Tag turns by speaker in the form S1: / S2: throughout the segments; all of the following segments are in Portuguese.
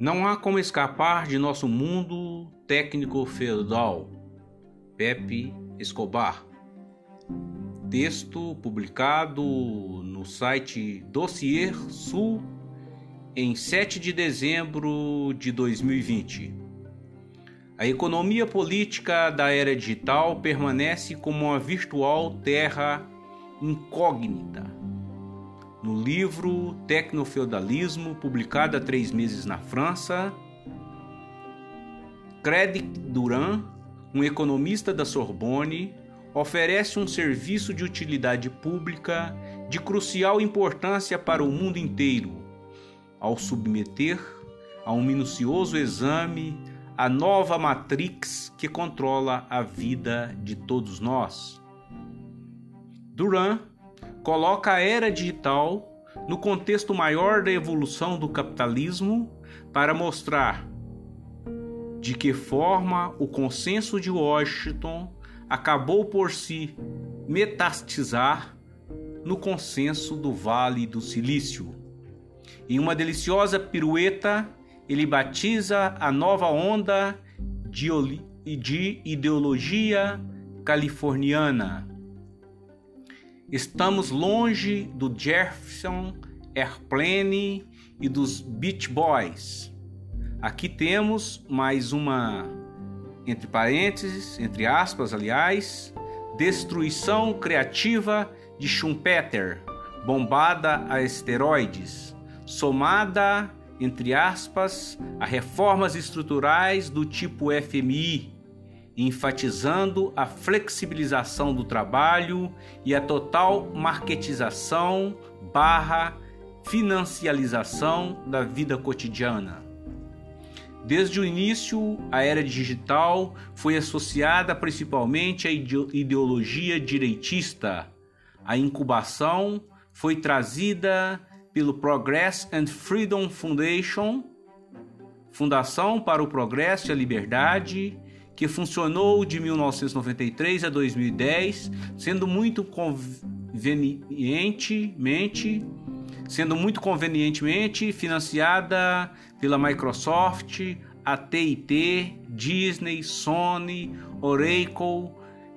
S1: Não há como escapar de nosso mundo técnico-feudal. Pepe Escobar. Texto publicado no site Dossier Sul em 7 de dezembro de 2020. A economia política da era digital permanece como uma virtual terra incógnita no livro Tecnofeudalismo, publicado há três meses na França, Crédit Durand, um economista da Sorbonne, oferece um serviço de utilidade pública de crucial importância para o mundo inteiro, ao submeter a um minucioso exame a nova matrix que controla a vida de todos nós. Durand coloca a era digital no contexto maior da evolução do capitalismo para mostrar de que forma o consenso de Washington acabou por se metastizar no consenso do Vale do Silício. Em uma deliciosa pirueta, ele batiza a nova onda de, de ideologia californiana Estamos longe do Jefferson Airplane e dos Beach Boys. Aqui temos mais uma, entre parênteses, entre aspas, aliás, destruição criativa de Schumpeter, bombada a esteroides, somada, entre aspas, a reformas estruturais do tipo FMI, enfatizando a flexibilização do trabalho e a total marketização barra financialização da vida cotidiana. Desde o início, a era digital foi associada principalmente à ideologia direitista. A incubação foi trazida pelo Progress and Freedom Foundation, Fundação para o Progresso e a Liberdade, que funcionou de 1993 a 2010, sendo muito convenientemente sendo muito convenientemente financiada pela Microsoft, AT&T, Disney, Sony, Oracle,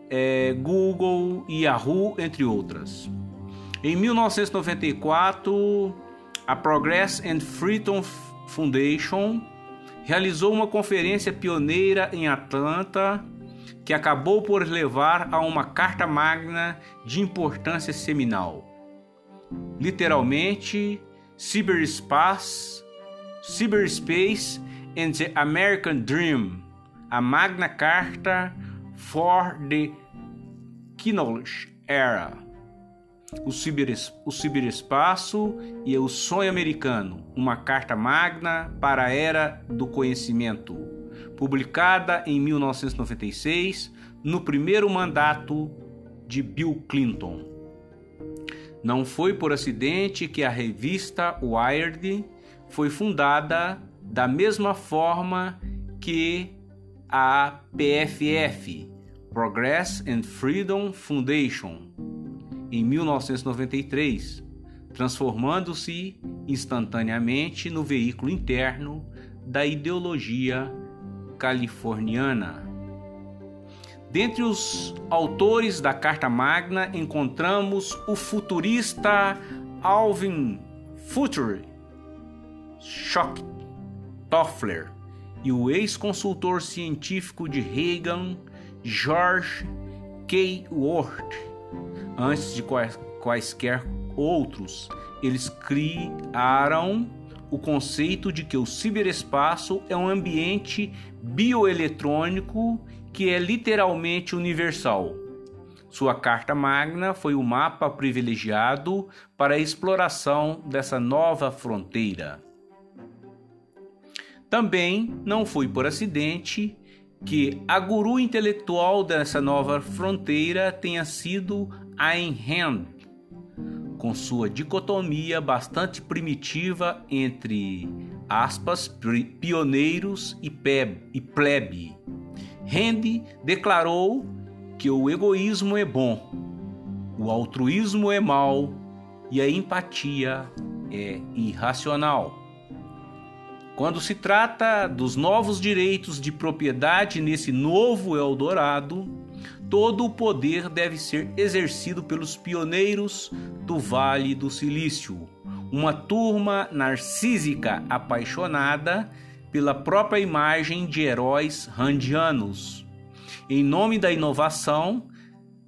S1: é, Google, Yahoo, entre outras. Em 1994, a Progress and Freedom Foundation realizou uma conferência pioneira em Atlanta que acabou por levar a uma carta magna de importância seminal. Literalmente, Cyberspace, Cyberspace and the American Dream, a Magna Carta for the Knowledge Era o, ciberes, o ciberespaço e o sonho americano, uma carta magna para a era do conhecimento, publicada em 1996, no primeiro mandato de Bill Clinton. Não foi por acidente que a revista Wired foi fundada da mesma forma que a PFF, Progress and Freedom Foundation, em 1993, transformando-se instantaneamente no veículo interno da ideologia californiana. Dentre os autores da Carta Magna encontramos o futurista Alvin Future Schock Toffler e o ex-consultor científico de Reagan George K. Worth antes de quaisquer outros, eles criaram o conceito de que o ciberespaço é um ambiente bioeletrônico que é literalmente universal. Sua carta magna foi o mapa privilegiado para a exploração dessa nova fronteira. Também não foi por acidente que a guru intelectual dessa nova fronteira tenha sido Ayn Rand, com sua dicotomia bastante primitiva entre aspas, pioneiros e, plebe. Rand declarou que o egoísmo é bom, o altruísmo é mal e a empatia é irracional. Quando se trata dos novos direitos de propriedade nesse novo Eldorado, todo o poder deve ser exercido pelos pioneiros do Vale do Silício, uma turma narcísica apaixonada pela própria imagem de heróis randianos. Em nome da inovação,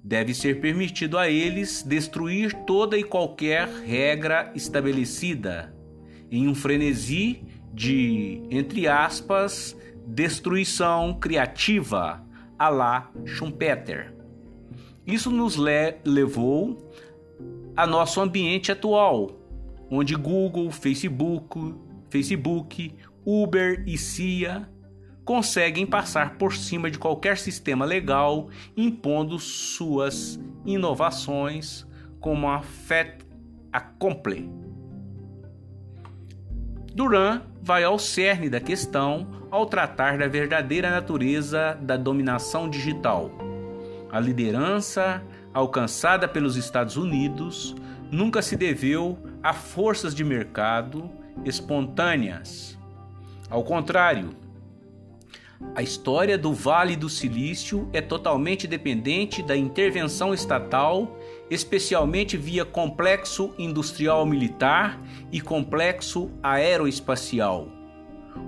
S1: deve ser permitido a eles destruir toda e qualquer regra estabelecida, em um frenesi de, entre aspas, destruição criativa, a lá Schumpeter. Isso nos le levou a nosso ambiente atual, onde Google, Facebook, Facebook, Uber e CIA conseguem passar por cima de qualquer sistema legal, impondo suas inovações como a fait accompli. Duran vai ao cerne da questão ao tratar da verdadeira natureza da dominação digital. A liderança alcançada pelos Estados Unidos nunca se deveu a forças de mercado espontâneas. Ao contrário, a história do Vale do Silício é totalmente dependente da intervenção estatal, especialmente via complexo industrial militar e complexo aeroespacial.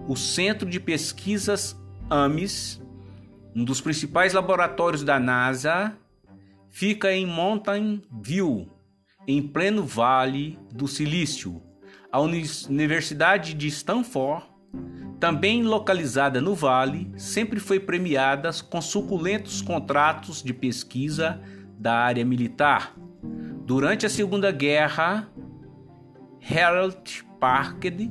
S1: O Centro de Pesquisas AMES, um dos principais laboratórios da NASA, fica em Mountain View, em pleno Vale do Silício. A Universidade de Stanford também localizada no Vale, sempre foi premiada com suculentos contratos de pesquisa da área militar. Durante a Segunda Guerra, Harold Parked,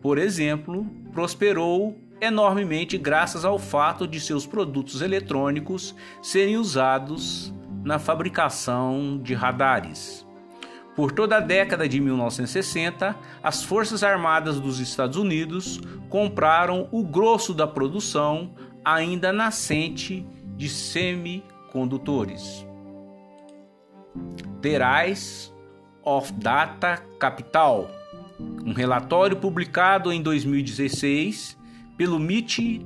S1: por exemplo, prosperou enormemente graças ao fato de seus produtos eletrônicos serem usados na fabricação de radares. Por toda a década de 1960, as Forças Armadas dos Estados Unidos compraram o grosso da produção ainda nascente de semicondutores. Terais of Data Capital, um relatório publicado em 2016 pelo MIT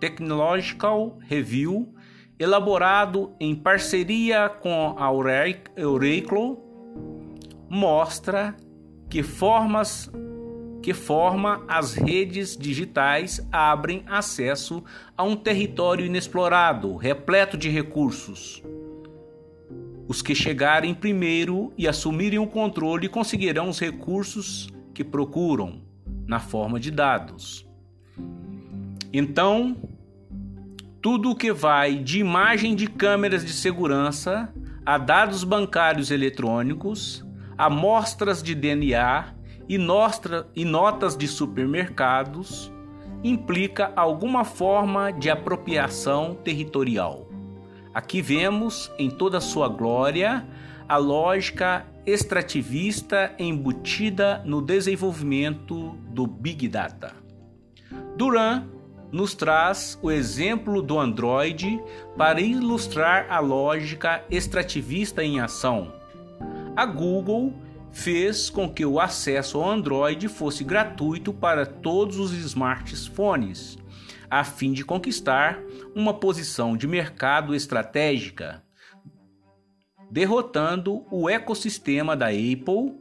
S1: Technological Review, elaborado em parceria com a Oracle mostra que formas que forma as redes digitais abrem acesso a um território inexplorado, repleto de recursos. Os que chegarem primeiro e assumirem o controle conseguirão os recursos que procuram, na forma de dados. Então, tudo o que vai de imagem de câmeras de segurança a dados bancários eletrônicos, amostras de DNA e, nostra, e notas de supermercados implica alguma forma de apropriação territorial. Aqui vemos em toda sua glória a lógica extrativista embutida no desenvolvimento do Big Data. Duran nos traz o exemplo do Android para ilustrar a lógica extrativista em ação. A Google fez com que o acesso ao Android fosse gratuito para todos os smartphones, a fim de conquistar uma posição de mercado estratégica, derrotando o ecossistema da Apple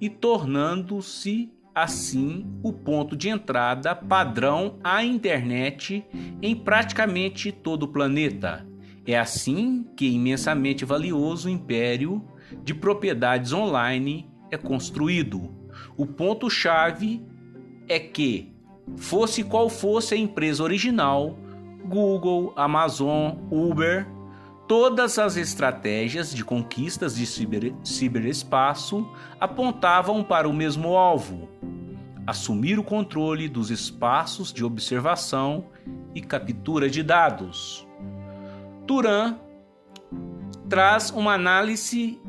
S1: e tornando-se assim o ponto de entrada padrão à internet em praticamente todo o planeta. É assim que imensamente valioso império de propriedades online é construído. O ponto-chave é que, fosse qual fosse a empresa original, Google, Amazon, Uber, todas as estratégias de conquistas de ciber, ciberespaço apontavam para o mesmo alvo: assumir o controle dos espaços de observação e captura de dados. Turan traz uma análise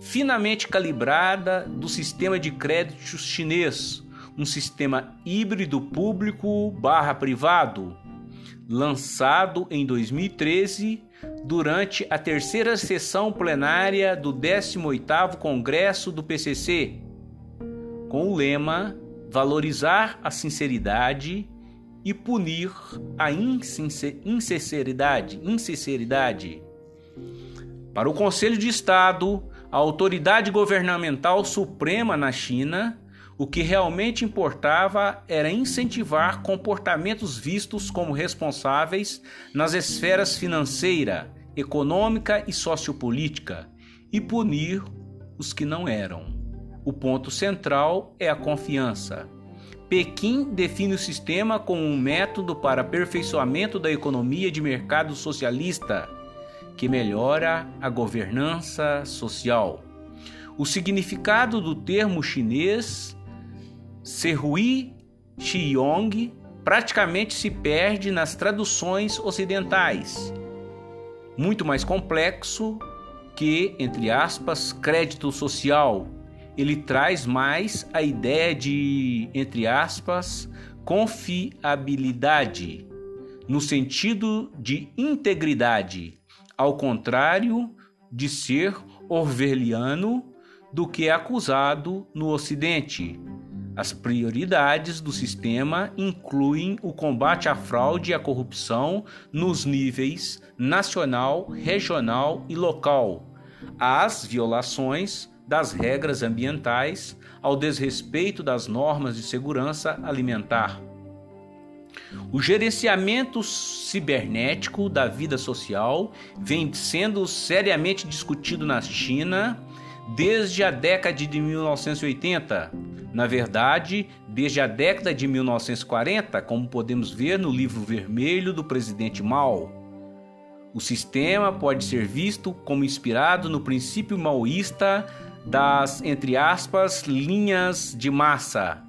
S1: finamente calibrada do sistema de créditos chinês, um sistema híbrido público barra privado, lançado em 2013 durante a terceira sessão plenária do 18º Congresso do PCC, com o lema valorizar a sinceridade e punir a insinceridade, insinceridade. Para o Conselho de Estado, a autoridade governamental suprema na China, o que realmente importava era incentivar comportamentos vistos como responsáveis nas esferas financeira, econômica e sociopolítica e punir os que não eram. O ponto central é a confiança. Pequim define o sistema como um método para aperfeiçoamento da economia de mercado socialista, que melhora a governança social. O significado do termo chinês Serhui Xiyong praticamente se perde nas traduções ocidentais. Muito mais complexo que, entre aspas, crédito social, ele traz mais a ideia de, entre aspas, confiabilidade, no sentido de integridade, ao contrário de ser orwelliano do que é acusado no Ocidente. As prioridades do sistema incluem o combate à fraude e à corrupção nos níveis nacional, regional e local, as violações das regras ambientais ao desrespeito das normas de segurança alimentar. O gerenciamento cibernético da vida social vem sendo seriamente discutido na China desde a década de 1980. Na verdade, desde a década de 1940, como podemos ver no livro vermelho do presidente Mao. O sistema pode ser visto como inspirado no princípio maoísta das, entre aspas, linhas de massa,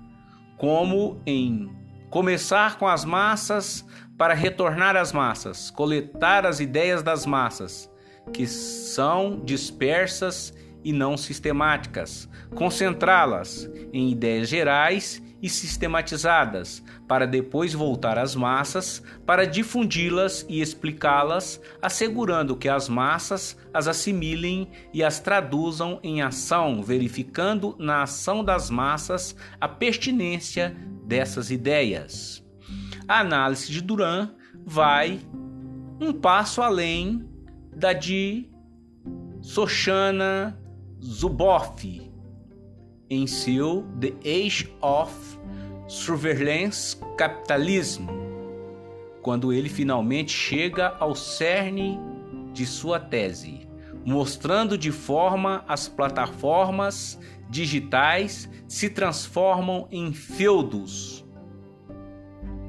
S1: como em começar com as massas para retornar às massas, coletar as ideias das massas, que são dispersas e não sistemáticas, concentrá-las em ideias gerais e sistematizadas, para depois voltar às massas para difundi-las e explicá-las, assegurando que as massas as assimilem e as traduzam em ação, verificando na ação das massas a pertinência dessas ideias. A análise de Duran vai um passo além da de Sochana Zuboff em seu The Age of Surveillance Capitalism, quando ele finalmente chega ao cerne de sua tese, mostrando de forma as plataformas digitais se transformam em feudos.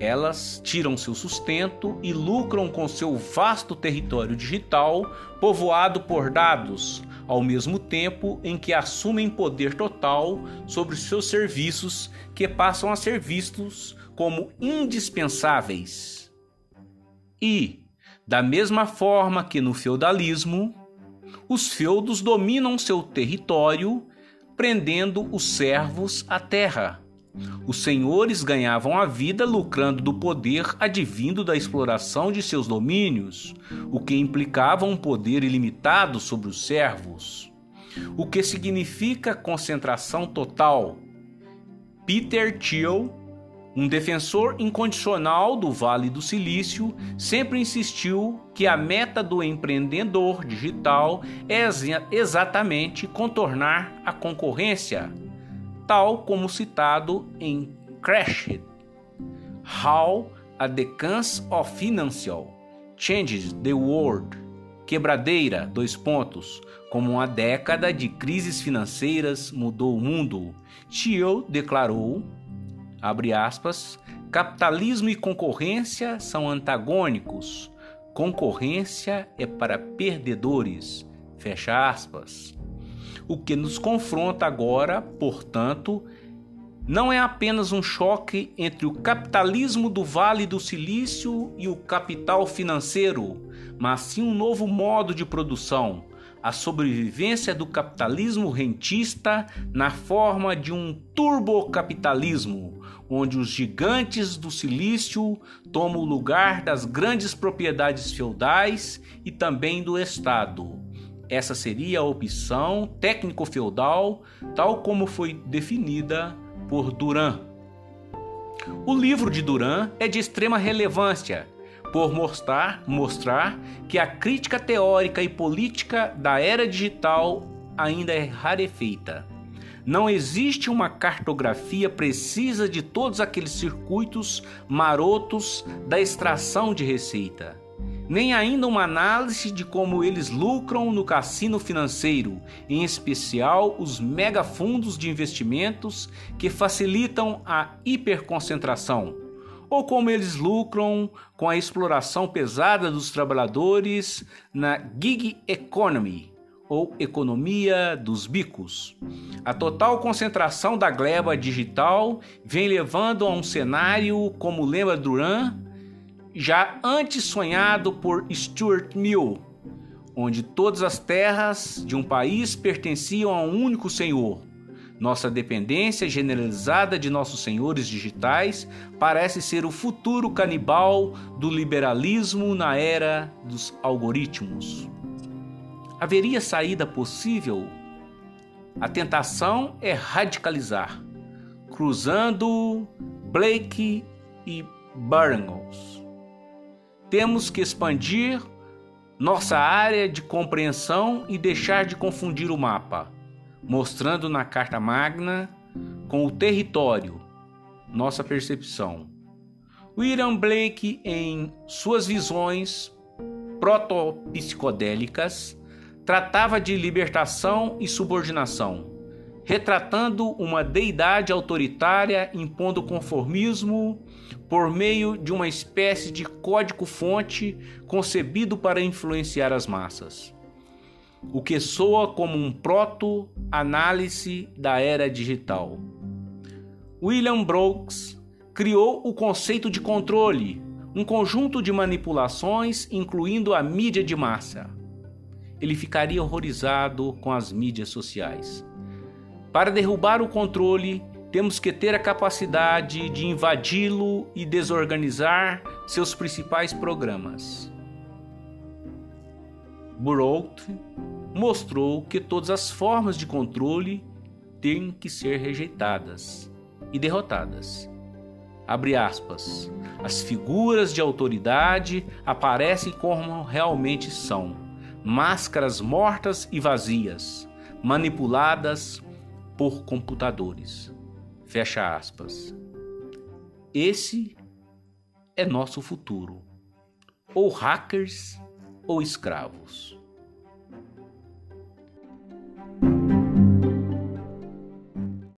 S1: Elas tiram seu sustento e lucram com seu vasto território digital povoado por dados, ao mesmo tempo em que assumem poder total sobre seus serviços que passam a ser vistos como indispensáveis. E, da mesma forma que no feudalismo, os feudos dominam seu território, prendendo os servos à terra os senhores ganhavam a vida lucrando do poder advindo da exploração de seus domínios, o que implicava um poder ilimitado sobre os servos. O que significa concentração total? Peter Thiel, um defensor incondicional do Vale do Silício, sempre insistiu que a meta do empreendedor digital é exatamente contornar a concorrência tal como citado em Crashed. How a Decance of Financial Changes the World. Quebradeira, dois pontos. Como uma década de crises financeiras mudou o mundo. Thiel declarou, abre aspas, capitalismo e concorrência são antagônicos. Concorrência é para perdedores. Fecha aspas. O que nos confronta agora, portanto, não é apenas um choque entre o capitalismo do Vale do Silício e o capital financeiro, mas sim um novo modo de produção, a sobrevivência do capitalismo rentista na forma de um turbocapitalismo, onde os gigantes do silício tomam o lugar das grandes propriedades feudais e também do Estado. Essa seria a opção técnico-feudal, tal como foi definida por Duran. O livro de Duran é de extrema relevância por mostrar, mostrar que a crítica teórica e política da era digital ainda é rarefeita. Não existe uma cartografia precisa de todos aqueles circuitos marotos da extração de receita, nem ainda uma análise de como eles lucram no cassino financeiro, em especial os megafundos de investimentos que facilitam a hiperconcentração, ou como eles lucram com a exploração pesada dos trabalhadores na gig economy ou economia dos bicos. A total concentração da gleba digital vem levando a um cenário como lembra Duran, já antes sonhado por Stuart Mill, onde todas as terras de um país pertenciam a um único senhor. Nossa dependência generalizada de nossos senhores digitais parece ser o futuro canibal do liberalismo na era dos algoritmos. Haveria saída possível? A tentação é radicalizar, cruzando Blake e Burns. Temos que expandir nossa área de compreensão e deixar de confundir o mapa, mostrando na Carta Magna com o território nossa percepção. William Blake, em suas visões protopsicodélicas, tratava de libertação e subordinação, retratando uma deidade autoritária impondo conformismo por meio de uma espécie de código-fonte concebido para influenciar as massas. O que soa como um proto-análise da era digital. William Brooks criou o conceito de controle, um conjunto de manipulações incluindo a mídia de massa ele ficaria horrorizado com as mídias sociais. Para derrubar o controle, temos que ter a capacidade de invadi-lo e desorganizar seus principais programas. Burrout mostrou que todas as formas de controle têm que ser rejeitadas e derrotadas. Abre aspas. As figuras de autoridade aparecem como realmente são máscaras mortas e vazias, manipuladas por computadores. Fecha aspas. Esse é nosso futuro. Ou hackers ou escravos.